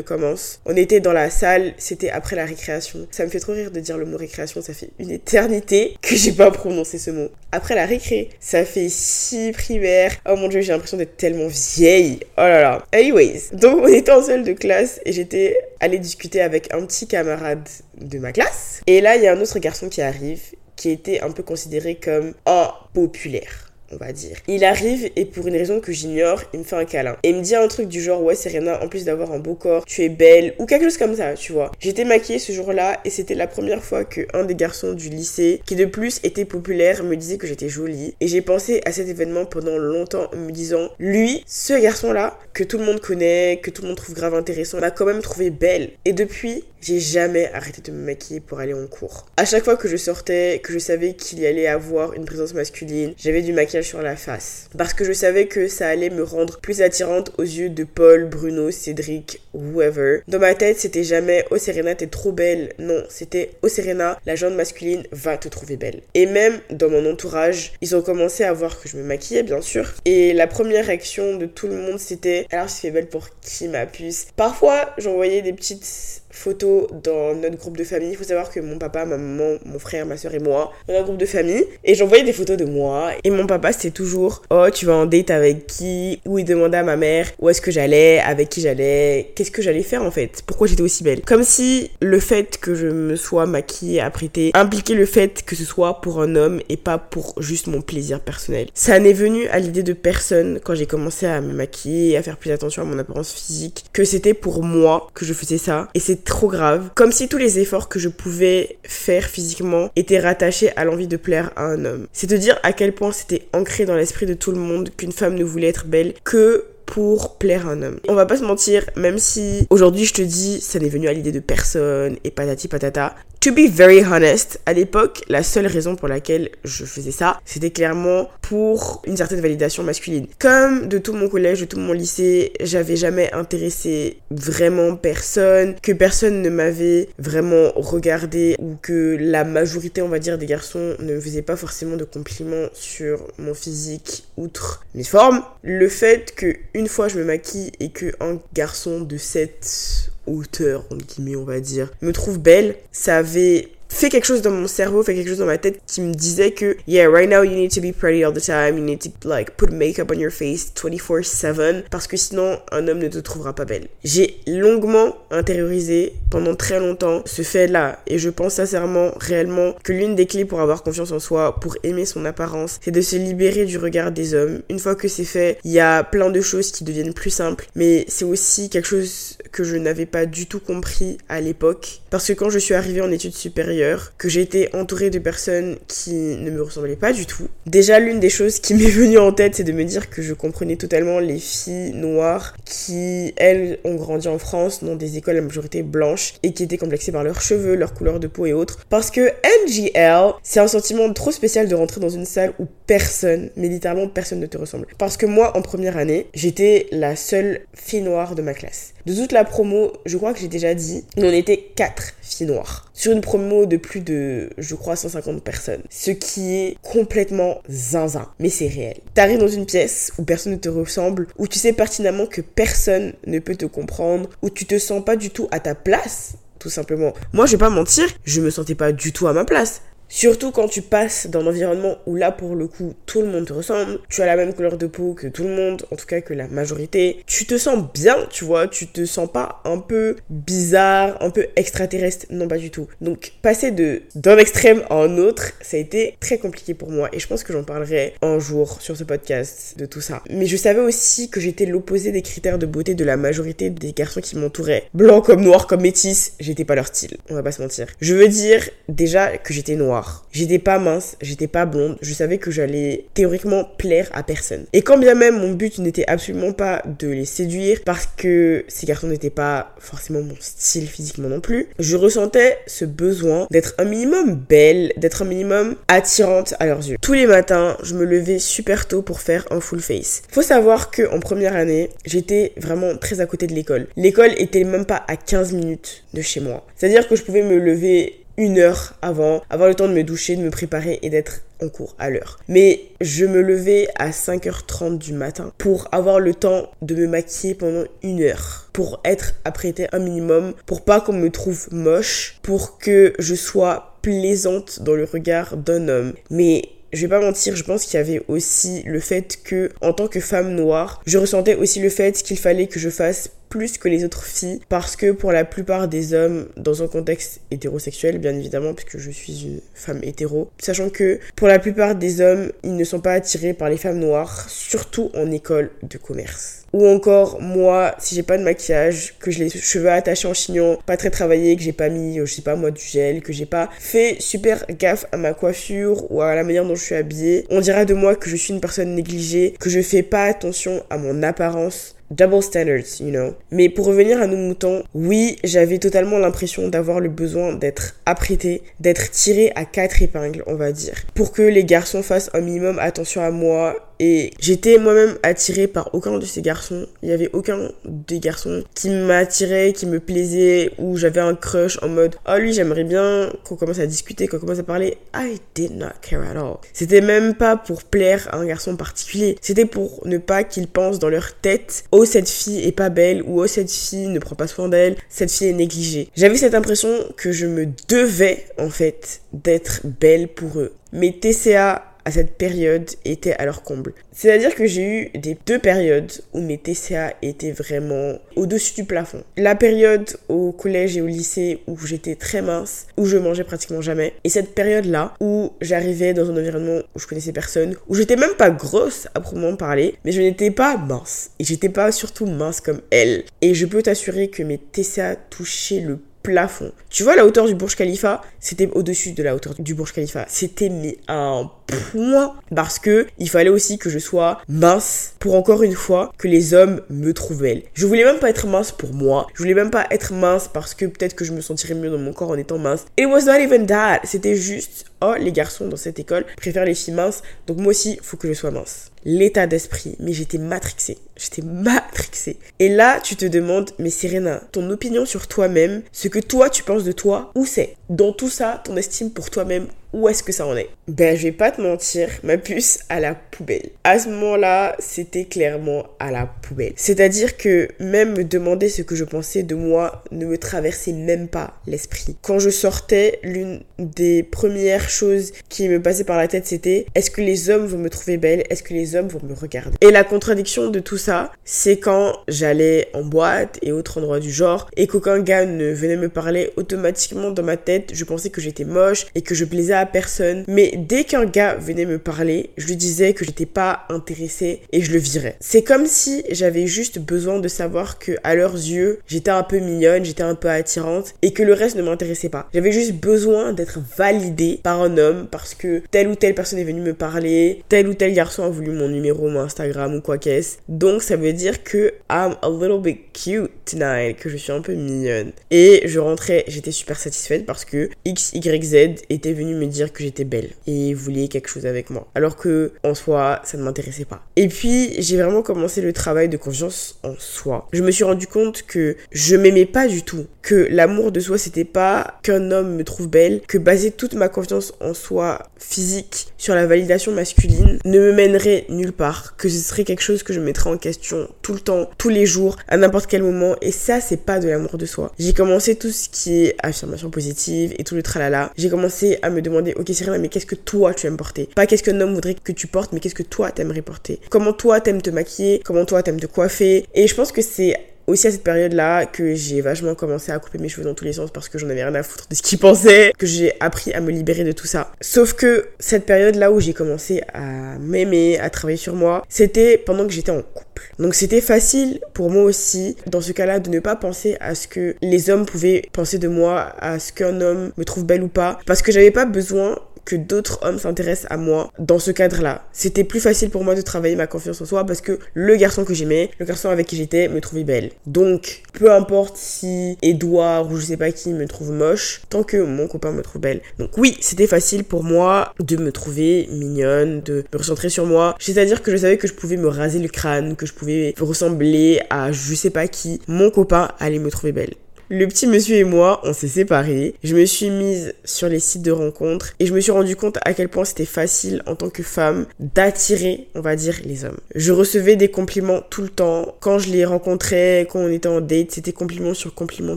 commence. On était dans la salle, c'était après la récréation. Ça me fait trop rire de dire le mot récréation, ça fait une éternité que j'ai pas prononcé ce mot. Après la récré, ça fait si primaire. Oh mon dieu, j'ai l'impression d'être tellement vieille. Oh là là. Anyways, donc on était en salle de classe et j'étais allée discuter avec un petit camarade de ma classe. Et là, il y a un autre garçon qui arrive, qui était un peu considéré comme un populaire on va dire. Il arrive et pour une raison que j'ignore, il me fait un câlin. Et il me dit un truc du genre, ouais Serena, en plus d'avoir un beau corps, tu es belle, ou quelque chose comme ça, tu vois. J'étais maquillée ce jour-là et c'était la première fois que un des garçons du lycée, qui de plus était populaire, me disait que j'étais jolie. Et j'ai pensé à cet événement pendant longtemps en me disant, lui, ce garçon-là, que tout le monde connaît, que tout le monde trouve grave intéressant, m'a quand même trouvé belle. Et depuis, j'ai jamais arrêté de me maquiller pour aller en cours. À chaque fois que je sortais, que je savais qu'il y allait avoir une présence masculine, j'avais du maquillage sur la face. Parce que je savais que ça allait me rendre plus attirante aux yeux de Paul, Bruno, Cédric, whoever. Dans ma tête, c'était jamais Oh Serena, t'es trop belle. Non, c'était Oh Serena, la jeune masculine va te trouver belle. Et même dans mon entourage, ils ont commencé à voir que je me maquillais, bien sûr. Et la première réaction de tout le monde, c'était Alors, je suis belle pour qui ma puce? Parfois, j'envoyais des petites photos dans notre groupe de famille. Il faut savoir que mon papa, ma maman, mon frère, ma soeur et moi, on a un groupe de famille. Et j'envoyais des photos de moi. Et mon papa, c'était toujours Oh, tu vas en date avec qui? Ou il demandait à ma mère où est-ce que j'allais, avec qui j'allais, qu'est-ce que j'allais faire en fait, pourquoi j'étais aussi belle? Comme si le fait que je me sois maquillée, apprêtée, impliquait le fait que ce soit pour un homme et pas pour juste mon plaisir personnel. Ça n'est venu à l'idée de personne quand j'ai commencé à me maquiller, à faire plus attention à mon apparence physique, que c'était pour moi que je faisais ça. Et trop grave. Comme si tous les efforts que je pouvais faire physiquement étaient rattachés à l'envie de plaire à un homme. C'est de dire à quel point c'était ancré dans l'esprit de tout le monde qu'une femme ne voulait être belle que pour plaire à un homme. On va pas se mentir, même si aujourd'hui je te dis ça n'est venu à l'idée de personne et patati patata, To be very honest, à l'époque, la seule raison pour laquelle je faisais ça, c'était clairement pour une certaine validation masculine. Comme de tout mon collège, de tout mon lycée, j'avais jamais intéressé vraiment personne, que personne ne m'avait vraiment regardé ou que la majorité, on va dire, des garçons ne me faisaient pas forcément de compliments sur mon physique outre mes formes. Le fait que une fois je me maquille et que un garçon de cette hauteur, entre guillemets, on va dire, me trouve belle, ça avait fait quelque chose dans mon cerveau, fait quelque chose dans ma tête qui me disait que, yeah, right now you need to be pretty all the time, you need to like put makeup on your face 24-7, parce que sinon un homme ne te trouvera pas belle. J'ai longuement intériorisé pendant très longtemps ce fait-là, et je pense sincèrement, réellement, que l'une des clés pour avoir confiance en soi, pour aimer son apparence, c'est de se libérer du regard des hommes. Une fois que c'est fait, il y a plein de choses qui deviennent plus simples, mais c'est aussi quelque chose que je n'avais pas du tout compris à l'époque, parce que quand je suis arrivée en études supérieures, que j'ai été entourée de personnes qui ne me ressemblaient pas du tout. Déjà, l'une des choses qui m'est venue en tête, c'est de me dire que je comprenais totalement les filles noires qui, elles, ont grandi en France dans des écoles à majorité blanches et qui étaient complexées par leurs cheveux, leur couleur de peau et autres. Parce que NGL, c'est un sentiment trop spécial de rentrer dans une salle où personne, mais littéralement personne ne te ressemble. Parce que moi, en première année, j'étais la seule fille noire de ma classe. De toute la promo, je crois que j'ai déjà dit, on était quatre filles noires. Sur une promo de plus de, je crois, 150 personnes. Ce qui est complètement zinzin. Mais c'est réel. T'arrives dans une pièce où personne ne te ressemble, où tu sais pertinemment que personne ne peut te comprendre, où tu te sens pas du tout à ta place tout simplement. Moi, je vais pas mentir, je me sentais pas du tout à ma place. Surtout quand tu passes dans un environnement où là pour le coup tout le monde te ressemble, tu as la même couleur de peau que tout le monde, en tout cas que la majorité. Tu te sens bien, tu vois, tu te sens pas un peu bizarre, un peu extraterrestre, non pas du tout. Donc passer de d'un extrême à un autre, ça a été très compliqué pour moi et je pense que j'en parlerai un jour sur ce podcast de tout ça. Mais je savais aussi que j'étais l'opposé des critères de beauté de la majorité des garçons qui m'entouraient. Blanc comme noir comme métis, j'étais pas leur style, on va pas se mentir. Je veux dire déjà que j'étais noire J'étais pas mince, j'étais pas blonde. Je savais que j'allais théoriquement plaire à personne. Et quand bien même mon but n'était absolument pas de les séduire parce que ces garçons n'étaient pas forcément mon style physiquement non plus, je ressentais ce besoin d'être un minimum belle, d'être un minimum attirante à leurs yeux. Tous les matins, je me levais super tôt pour faire un full face. Faut savoir que en première année, j'étais vraiment très à côté de l'école. L'école était même pas à 15 minutes de chez moi. C'est-à-dire que je pouvais me lever une heure avant, avoir le temps de me doucher, de me préparer et d'être en cours à l'heure. Mais je me levais à 5h30 du matin pour avoir le temps de me maquiller pendant une heure, pour être apprêtée un minimum, pour pas qu'on me trouve moche, pour que je sois plaisante dans le regard d'un homme. Mais je vais pas mentir, je pense qu'il y avait aussi le fait que, en tant que femme noire, je ressentais aussi le fait qu'il fallait que je fasse plus que les autres filles parce que pour la plupart des hommes dans un contexte hétérosexuel bien évidemment puisque je suis une femme hétéro sachant que pour la plupart des hommes ils ne sont pas attirés par les femmes noires surtout en école de commerce. Ou encore, moi, si j'ai pas de maquillage, que j'ai les cheveux attachés en chignon, pas très travaillés, que j'ai pas mis, je sais pas moi, du gel, que j'ai pas fait super gaffe à ma coiffure ou à la manière dont je suis habillée, on dira de moi que je suis une personne négligée, que je fais pas attention à mon apparence, double standards, you know. Mais pour revenir à nos moutons, oui, j'avais totalement l'impression d'avoir le besoin d'être apprêtée, d'être tirée à quatre épingles, on va dire, pour que les garçons fassent un minimum attention à moi. Et j'étais moi-même attirée par aucun de ces garçons. Il y avait aucun des garçons qui m'attirait, qui me plaisait, ou j'avais un crush en mode, oh lui, j'aimerais bien qu'on commence à discuter, qu'on commence à parler. I did not care at all. C'était même pas pour plaire à un garçon particulier. C'était pour ne pas qu'ils pensent dans leur tête, oh cette fille est pas belle ou oh cette fille ne prend pas soin d'elle, cette fille est négligée. J'avais cette impression que je me devais en fait d'être belle pour eux. Mais TCA à cette période était à leur comble. C'est-à-dire que j'ai eu des deux périodes où mes TCA étaient vraiment au-dessus du plafond. La période au collège et au lycée où j'étais très mince, où je mangeais pratiquement jamais. Et cette période-là où j'arrivais dans un environnement où je connaissais personne, où j'étais même pas grosse à proprement parler, mais je n'étais pas mince. Et j'étais pas surtout mince comme elle. Et je peux t'assurer que mes TCA touchaient le plafond. Tu vois la hauteur du Burj Khalifa C'était au-dessus de la hauteur du Burj Khalifa. C'était mis un point parce que il fallait aussi que je sois mince pour encore une fois que les hommes me trouvent belle. Je voulais même pas être mince pour moi. Je voulais même pas être mince parce que peut-être que je me sentirais mieux dans mon corps en étant mince. It was not even that. C'était juste oh les garçons dans cette école préfèrent les filles minces donc moi aussi faut que je sois mince. L'état d'esprit, mais j'étais matrixée. J'étais matrixée. Et là, tu te demandes, mais Serena, ton opinion sur toi-même, ce que toi tu penses de toi, où c'est. Dans tout ça, ton estime pour toi-même, où est-ce que ça en est Ben, je vais pas te mentir, ma puce à la poubelle. À ce moment-là, c'était clairement à la poubelle. C'est-à-dire que même me demander ce que je pensais de moi ne me traversait même pas l'esprit. Quand je sortais, l'une des premières choses qui me passait par la tête, c'était est-ce que les hommes vont me trouver belle? Est-ce que les hommes vont me regarder? Et la contradiction de tout ça, c'est quand j'allais en boîte et autres endroits du genre et qu'aucun gars ne venait me parler automatiquement dans ma tête, je pensais que j'étais moche et que je plaisais à personne. Mais dès qu'un gars venait me parler, je lui disais que j'étais pas intéressée et je le virais. C'est comme si j'avais juste besoin de savoir que à leurs yeux, j'étais un peu mignonne, j'étais un peu attirante et que le reste ne m'intéressait pas. J'avais juste besoin d'être validée par un homme parce que telle ou telle personne est venue me parler, tel ou tel garçon a voulu mon numéro, mon Instagram ou quoi qu'est-ce. Donc ça veut dire que I'm a little bit cute tonight, que je suis un peu mignonne. Et je rentrais, j'étais super satisfaite parce que X, Y, Z était venu me dire que j'étais belle et voulait quelque chose avec moi. Alors que en soi, ça ne m'intéressait pas. Et puis, j'ai vraiment commencé le travail de confiance en soi. Je me suis rendu compte que je m'aimais pas du tout, que l'amour de soi c'était pas qu'un homme me trouve belle, que baser toute ma confiance en soi physique sur la validation masculine ne me mènerait nulle part, que ce serait quelque chose que je mettrais en question tout le temps, tous les jours, à n'importe quel moment et ça c'est pas de l'amour de soi. J'ai commencé tout ce qui est affirmation positive et tout le tralala. J'ai commencé à me demander ok Serena, mais qu'est-ce que toi tu aimes porter? Pas qu'est-ce qu'un homme voudrait que tu portes, mais qu'est-ce que toi t'aimerais porter? Comment toi t'aimes te maquiller? Comment toi t'aimes te coiffer? Et je pense que c'est aussi à cette période-là que j'ai vachement commencé à couper mes cheveux dans tous les sens parce que j'en avais rien à foutre de ce qu'ils pensaient, que j'ai appris à me libérer de tout ça. Sauf que cette période-là où j'ai commencé à m'aimer, à travailler sur moi, c'était pendant que j'étais en couple. Donc c'était facile pour moi aussi, dans ce cas-là, de ne pas penser à ce que les hommes pouvaient penser de moi, à ce qu'un homme me trouve belle ou pas, parce que j'avais pas besoin que d'autres hommes s'intéressent à moi dans ce cadre-là. C'était plus facile pour moi de travailler ma confiance en soi parce que le garçon que j'aimais, le garçon avec qui j'étais, me trouvait belle. Donc, peu importe si Edouard ou je sais pas qui me trouve moche, tant que mon copain me trouve belle. Donc oui, c'était facile pour moi de me trouver mignonne, de me recentrer sur moi. C'est-à-dire que je savais que je pouvais me raser le crâne, que je pouvais ressembler à je sais pas qui. Mon copain allait me trouver belle. Le petit monsieur et moi, on s'est séparés. Je me suis mise sur les sites de rencontres et je me suis rendu compte à quel point c'était facile en tant que femme d'attirer, on va dire, les hommes. Je recevais des compliments tout le temps. Quand je les rencontrais, quand on était en date, c'était compliment sur compliment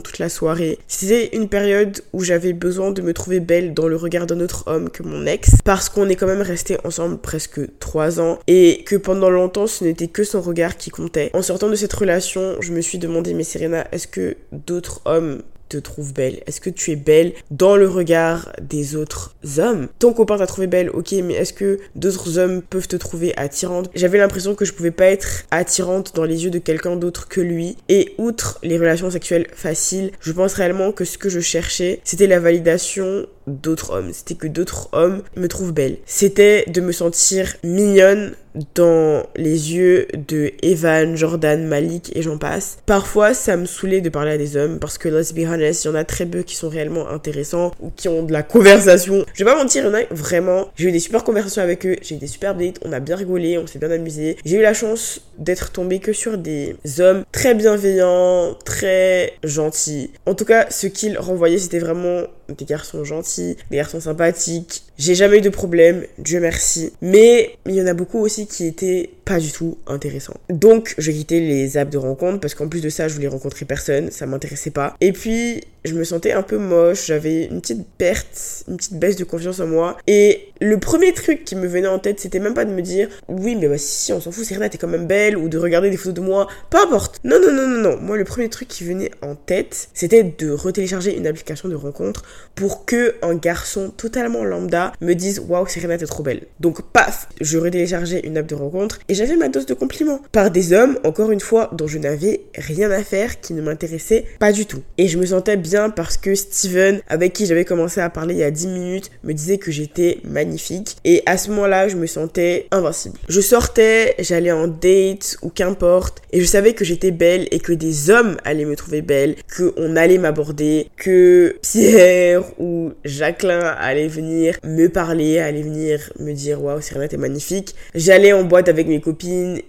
toute la soirée. C'était une période où j'avais besoin de me trouver belle dans le regard d'un autre homme que mon ex parce qu'on est quand même resté ensemble presque trois ans et que pendant longtemps ce n'était que son regard qui comptait. En sortant de cette relation, je me suis demandé mais Serena, est-ce que d'autres homme te trouve belle? Est-ce que tu es belle dans le regard des autres hommes? Ton copain t'a trouvé belle, ok, mais est-ce que d'autres hommes peuvent te trouver attirante? J'avais l'impression que je pouvais pas être attirante dans les yeux de quelqu'un d'autre que lui. Et outre les relations sexuelles faciles, je pense réellement que ce que je cherchais, c'était la validation d'autres hommes. C'était que d'autres hommes me trouvent belle. C'était de me sentir mignonne dans les yeux de Evan, Jordan, Malik et j'en passe. Parfois, ça me saoulait de parler à des hommes parce que, let's be honest, il y en a très peu qui sont réellement intéressants ou qui ont de la conversation. Je vais pas mentir, il y en a vraiment. J'ai eu des super conversations avec eux, j'ai eu des super dates, on a bien rigolé, on s'est bien amusé. J'ai eu la chance d'être tombée que sur des hommes très bienveillants, très gentils. En tout cas, ce qu'ils renvoyaient, c'était vraiment des garçons gentils, des garçons sympathiques. J'ai jamais eu de problème, Dieu merci. Mais il y en a beaucoup aussi qui étaient pas du tout intéressants. Donc, je quittais les apps de rencontre parce qu'en plus de ça, je voulais rencontrer personne, ça m'intéressait pas. Et puis, je me sentais un peu moche, j'avais une petite perte, une petite baisse de confiance en moi. Et le premier truc qui me venait en tête, c'était même pas de me dire oui, mais bah si, on s'en fout, Serena, t'es quand même belle, ou de regarder des photos de moi, peu importe. Non, non, non, non, non. Moi, le premier truc qui venait en tête, c'était de retélécharger une application de rencontre pour que un garçon totalement lambda me dise waouh, Serena, t'es trop belle. Donc, paf, je retéléchargeais une app de rencontre j'avais ma dose de compliments par des hommes, encore une fois, dont je n'avais rien à faire, qui ne m'intéressaient pas du tout. Et je me sentais bien parce que Steven, avec qui j'avais commencé à parler il y a 10 minutes, me disait que j'étais magnifique. Et à ce moment-là, je me sentais invincible. Je sortais, j'allais en date ou qu'importe, et je savais que j'étais belle et que des hommes allaient me trouver belle, qu'on allait m'aborder, que Pierre ou Jacqueline allait venir me parler, allait venir me dire waouh, Serena, t'es magnifique. J'allais en boîte avec mes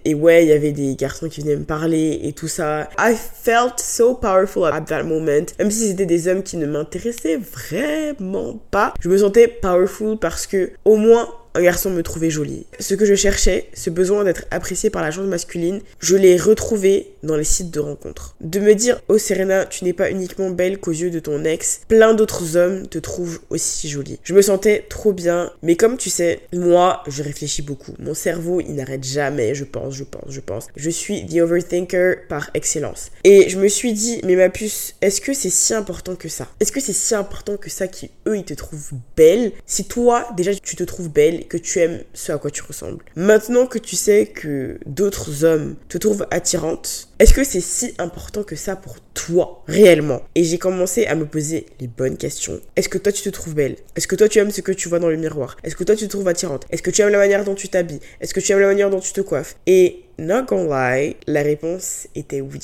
et ouais, il y avait des garçons qui venaient me parler et tout ça. I felt so powerful at that moment. Même si c'était des hommes qui ne m'intéressaient vraiment pas, je me sentais powerful parce que au moins un garçon me trouvait jolie. Ce que je cherchais, ce besoin d'être apprécié par la gente masculine, je l'ai retrouvé dans les sites de rencontres. De me dire, oh Serena, tu n'es pas uniquement belle qu'aux yeux de ton ex, plein d'autres hommes te trouvent aussi jolie. Je me sentais trop bien, mais comme tu sais, moi, je réfléchis beaucoup. Mon cerveau, il n'arrête jamais, je pense, je pense, je pense. Je suis the overthinker par excellence. Et je me suis dit, mais ma puce, est-ce que c'est si important que ça? Est-ce que c'est si important que ça qui, eux, ils te trouvent belle? Si toi, déjà, tu te trouves belle que tu aimes ce à quoi tu ressembles. Maintenant que tu sais que d'autres hommes te trouvent attirante, est-ce que c'est si important que ça pour toi, réellement? Et j'ai commencé à me poser les bonnes questions. Est-ce que toi tu te trouves belle? Est-ce que toi tu aimes ce que tu vois dans le miroir? Est-ce que toi tu te trouves attirante? Est-ce que tu aimes la manière dont tu t'habilles? Est-ce que tu aimes la manière dont tu te coiffes? Et not gonna lie, la réponse était oui.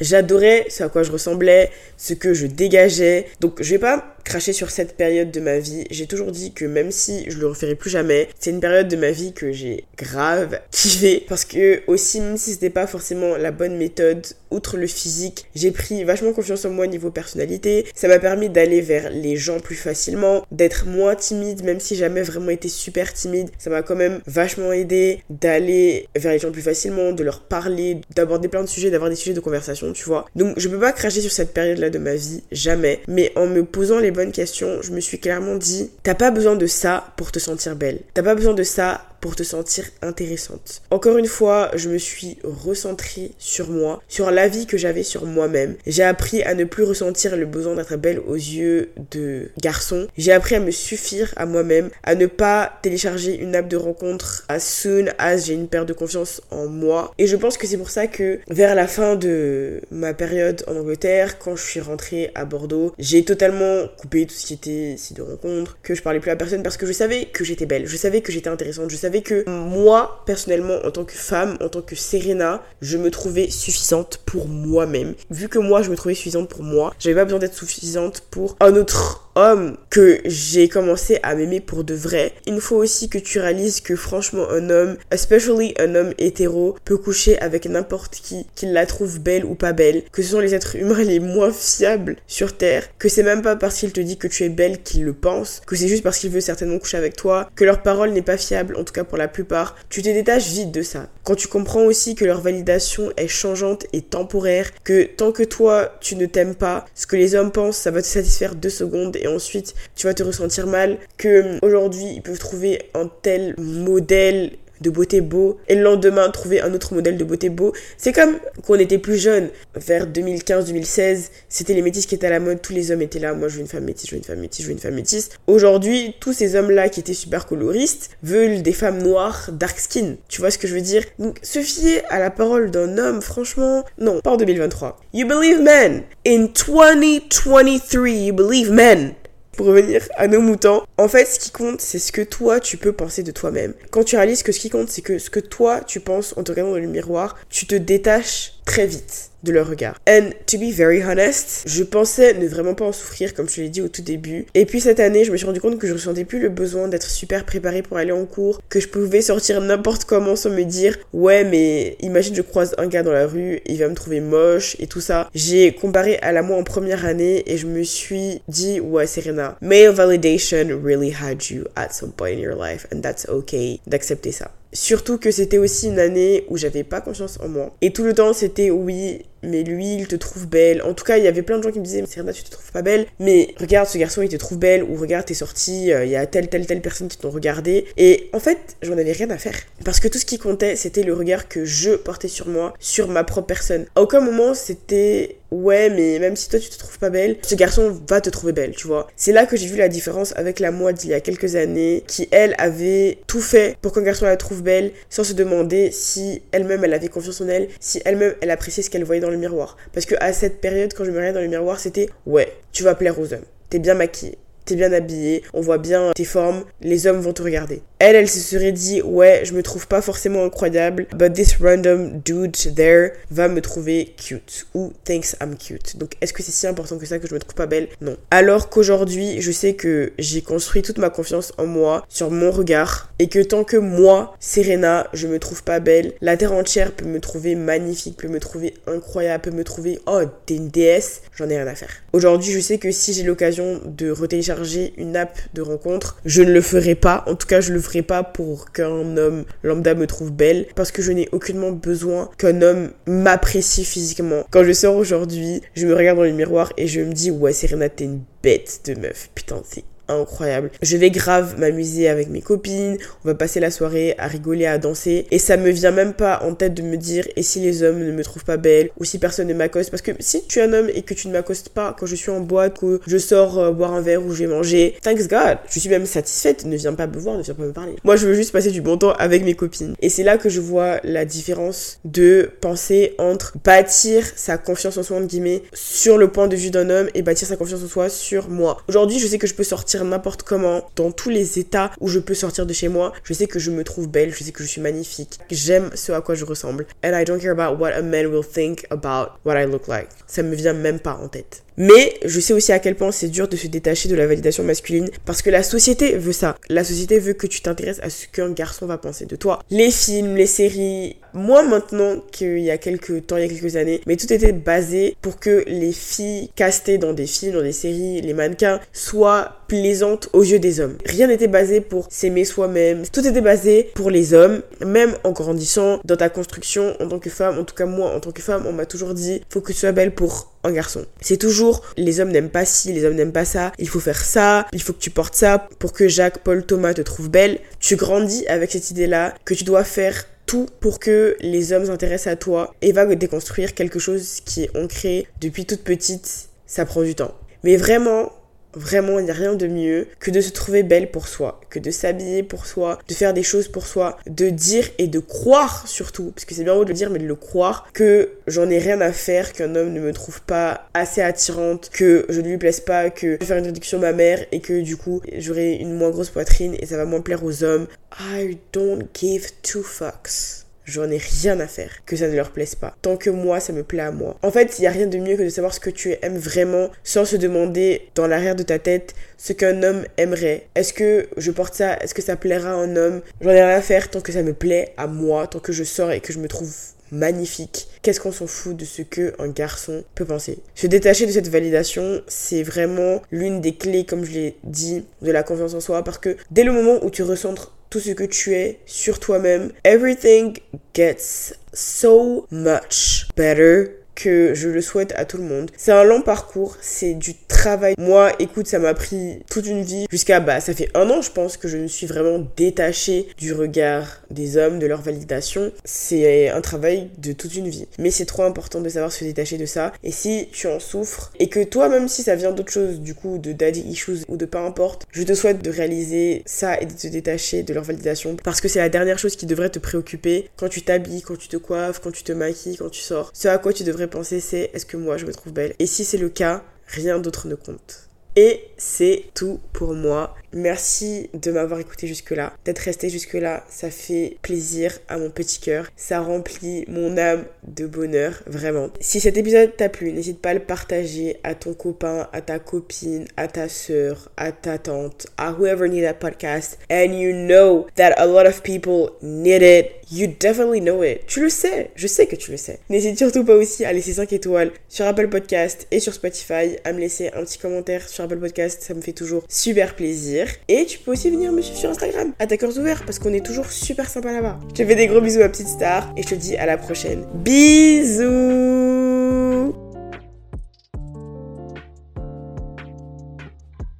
J'adorais ce à quoi je ressemblais, ce que je dégageais. Donc je vais pas cracher sur cette période de ma vie. J'ai toujours dit que même si je le referai plus jamais, c'est une période de ma vie que j'ai grave kiffé parce que aussi même si c'était pas forcément la bonne méthode outre le physique, j'ai pris vachement confiance en moi niveau personnalité. Ça m'a permis d'aller vers les gens plus facilement, d'être moins timide même si jamais vraiment été super timide. Ça m'a quand même vachement aidé d'aller vers les gens plus facilement, de leur parler, d'aborder plein de sujets, d'avoir des sujets de conversation, tu. Donc je peux pas cracher sur cette période là de ma vie, jamais. Mais en me posant les bonnes questions, je me suis clairement dit, t'as pas besoin de ça pour te sentir belle. T'as pas besoin de ça pour te sentir intéressante. Encore une fois, je me suis recentrée sur moi, sur la vie que j'avais sur moi-même. J'ai appris à ne plus ressentir le besoin d'être belle aux yeux de garçons. J'ai appris à me suffire à moi-même, à ne pas télécharger une app de rencontre as soon as j'ai une perte de confiance en moi. Et je pense que c'est pour ça que vers la fin de ma période en Angleterre, quand je suis rentrée à Bordeaux, j'ai totalement coupé tout ce qui était site de rencontre, que je parlais plus à personne parce que je savais que j'étais belle, je savais que j'étais intéressante, je savais que moi, personnellement, en tant que femme, en tant que Serena, je me trouvais suffisante pour moi-même. Vu que moi, je me trouvais suffisante pour moi, j'avais pas besoin d'être suffisante pour un autre homme que j'ai commencé à m'aimer pour de vrai. Il faut aussi que tu réalises que franchement un homme, especially un homme hétéro, peut coucher avec n'importe qui, qu'il la trouve belle ou pas belle, que ce sont les êtres humains les moins fiables sur Terre, que c'est même pas parce qu'il te dit que tu es belle qu'il le pense, que c'est juste parce qu'il veut certainement coucher avec toi, que leur parole n'est pas fiable, en tout cas pour la plupart. Tu te détaches vite de ça. Quand tu comprends aussi que leur validation est changeante et temporaire, que tant que toi tu ne t'aimes pas, ce que les hommes pensent, ça va te satisfaire deux secondes et ensuite tu vas te ressentir mal, que hum, aujourd'hui ils peuvent trouver un tel modèle de beauté beau et le lendemain trouver un autre modèle de beauté beau. C'est comme quand on était plus jeune, vers 2015-2016, c'était les métis qui étaient à la mode, tous les hommes étaient là, moi je veux une femme métisse, je veux une femme métisse, je veux une femme métisse. Aujourd'hui, tous ces hommes-là qui étaient super coloristes veulent des femmes noires, dark skin. Tu vois ce que je veux dire? Donc se fier à la parole d'un homme, franchement, non, pas en 2023. You believe men. In 2023, you believe men pour revenir à nos moutons, en fait, ce qui compte, c'est ce que toi, tu peux penser de toi-même. Quand tu réalises que ce qui compte, c'est que ce que toi, tu penses en te regardant dans le miroir, tu te détaches très vite de leur regard. And to be very honest, je pensais ne vraiment pas en souffrir comme je l'ai dit au tout début. Et puis cette année, je me suis rendu compte que je ressentais plus le besoin d'être super préparée pour aller en cours, que je pouvais sortir n'importe comment sans me dire ouais mais imagine je croise un gars dans la rue, il va me trouver moche et tout ça. J'ai comparé à la moi en première année et je me suis dit ouais Serena, male validation really had you at some point in your life and that's okay d'accepter ça. Surtout que c'était aussi une année où j'avais pas confiance en moi. Et tout le temps, c'était oui, mais lui, il te trouve belle. En tout cas, il y avait plein de gens qui me disaient, Serena, tu te trouves pas belle. Mais regarde, ce garçon, il te trouve belle. Ou regarde, t'es sortie, euh, il y a telle, telle, telle personne qui t'ont regardé. Et en fait, j'en avais rien à faire. Parce que tout ce qui comptait, c'était le regard que je portais sur moi, sur ma propre personne. À aucun moment, c'était ouais, mais même si toi tu te trouves pas belle, ce garçon va te trouver belle, tu vois. C'est là que j'ai vu la différence avec la moi d'il y a quelques années, qui elle avait tout fait pour qu'un garçon la trouve belle, sans se demander si elle-même elle avait confiance en elle, si elle-même elle appréciait ce qu'elle voyait dans le miroir. Parce que à cette période, quand je me regardais dans le miroir, c'était ouais, tu vas plaire aux hommes, t'es bien maquillée, t'es bien habillée, on voit bien tes formes, les hommes vont te regarder. Elle, elle se serait dit, ouais, je me trouve pas forcément incroyable, but this random dude there va me trouver cute, ou thinks I'm cute. Donc, est-ce que c'est si important que ça que je me trouve pas belle? Non. Alors qu'aujourd'hui, je sais que j'ai construit toute ma confiance en moi, sur mon regard, et que tant que moi, Serena, je me trouve pas belle, la terre entière peut me trouver magnifique, peut me trouver incroyable, peut me trouver, oh, t'es une déesse, j'en ai rien à faire. Aujourd'hui, je sais que si j'ai l'occasion de retélécharger une app de rencontre, je ne le ferai pas. En tout cas, je le ferai pas pour qu'un homme lambda me trouve belle, parce que je n'ai aucunement besoin qu'un homme m'apprécie physiquement. Quand je sors aujourd'hui, je me regarde dans le miroir et je me dis, ouais, Serena, t'es une bête de meuf. Putain, c'est incroyable. Je vais grave m'amuser avec mes copines, on va passer la soirée à rigoler, à danser, et ça me vient même pas en tête de me dire, et si les hommes ne me trouvent pas belle, ou si personne ne m'accoste, parce que si tu es un homme et que tu ne m'accostes pas quand je suis en boîte, que je sors euh, boire un verre ou je vais manger, thanks God, je suis même satisfaite, ne viens pas me voir, ne viens pas me parler. Moi, je veux juste passer du bon temps avec mes copines. Et c'est là que je vois la différence de penser entre bâtir sa confiance en soi, entre guillemets, sur le point de vue d'un homme et bâtir sa confiance en soi sur moi. Aujourd'hui, je sais que je peux sortir n'importe comment, dans tous les états où je peux sortir de chez moi. Je sais que je me trouve belle, je sais que je suis magnifique. J'aime ce à quoi je ressemble. And I don't care about what a man will think about what I look like. Ça me vient même pas en tête. Mais je sais aussi à quel point c'est dur de se détacher de la validation masculine parce que la société veut ça. La société veut que tu t'intéresses à ce qu'un garçon va penser de toi. Les films, les séries, moins maintenant qu'il y a quelques temps, il y a quelques années, mais tout était basé pour que les filles castées dans des films, dans des séries, les mannequins, soient plaisantes aux yeux des hommes. Rien n'était basé pour s'aimer soi-même. Tout était basé pour les hommes, même en grandissant dans ta construction en tant que femme. En tout cas, moi, en tant que femme, on m'a toujours dit, faut que tu sois belle pour un garçon. C'est toujours les hommes n'aiment pas ci, les hommes n'aiment pas ça, il faut faire ça, il faut que tu portes ça pour que Jacques, Paul, Thomas te trouvent belle. Tu grandis avec cette idée-là que tu dois faire tout pour que les hommes s'intéressent à toi et va déconstruire quelque chose qui est ancré depuis toute petite. Ça prend du temps. Mais vraiment, Vraiment, il n'y a rien de mieux que de se trouver belle pour soi, que de s'habiller pour soi, de faire des choses pour soi, de dire et de croire surtout, parce que c'est bien beau de le dire, mais de le croire, que j'en ai rien à faire, qu'un homme ne me trouve pas assez attirante, que je ne lui plaise pas, que je vais faire une réduction ma mère et que du coup j'aurai une moins grosse poitrine et ça va moins plaire aux hommes. I don't give two fucks j'en ai rien à faire que ça ne leur plaise pas. Tant que moi, ça me plaît à moi. En fait, il n'y a rien de mieux que de savoir ce que tu aimes vraiment sans se demander dans l'arrière de ta tête ce qu'un homme aimerait. Est-ce que je porte ça? Est-ce que ça plaira à un homme? J'en ai rien à faire tant que ça me plaît à moi, tant que je sors et que je me trouve magnifique. Qu'est-ce qu'on s'en fout de ce que un garçon peut penser? Se détacher de cette validation, c'est vraiment l'une des clés, comme je l'ai dit, de la confiance en soi, parce que dès le moment où tu recentres tout ce que tu es sur toi-même, everything gets so much better que je le souhaite à tout le monde. C'est un long parcours, c'est du travail. Moi, écoute, ça m'a pris toute une vie jusqu'à, bah, ça fait un an, je pense, que je me suis vraiment détachée du regard des hommes, de leur validation. C'est un travail de toute une vie. Mais c'est trop important de savoir se détacher de ça. Et si tu en souffres, et que toi, même si ça vient d'autre chose, du coup, de daddy issues ou de peu importe, je te souhaite de réaliser ça et de te détacher de leur validation parce que c'est la dernière chose qui devrait te préoccuper quand tu t'habilles, quand tu te coiffes, quand tu te maquilles, quand tu sors. Ce à quoi tu devrais penser, c'est est-ce que moi je me trouve belle? Et si c'est le cas, rien d'autre ne compte. Et c'est tout pour moi. Merci de m'avoir écouté jusque-là, d'être resté jusque-là. Ça fait plaisir à mon petit cœur. Ça remplit mon âme de bonheur, vraiment. Si cet épisode t'a plu, n'hésite pas à le partager à ton copain, à ta copine, à ta soeur, à ta tante, à whoever need that podcast. And you know that a lot of people need it. You definitely know it. Tu le sais, je sais que tu le sais. N'hésite surtout pas aussi à laisser 5 étoiles sur Apple Podcast et sur Spotify, à me laisser un petit commentaire sur Apple Podcast, ça me fait toujours super plaisir. Et tu peux aussi venir me suivre sur Instagram, à ta cœur parce qu'on est toujours super sympa là-bas. Je te fais des gros bisous, ma petite star, et je te dis à la prochaine. Bisous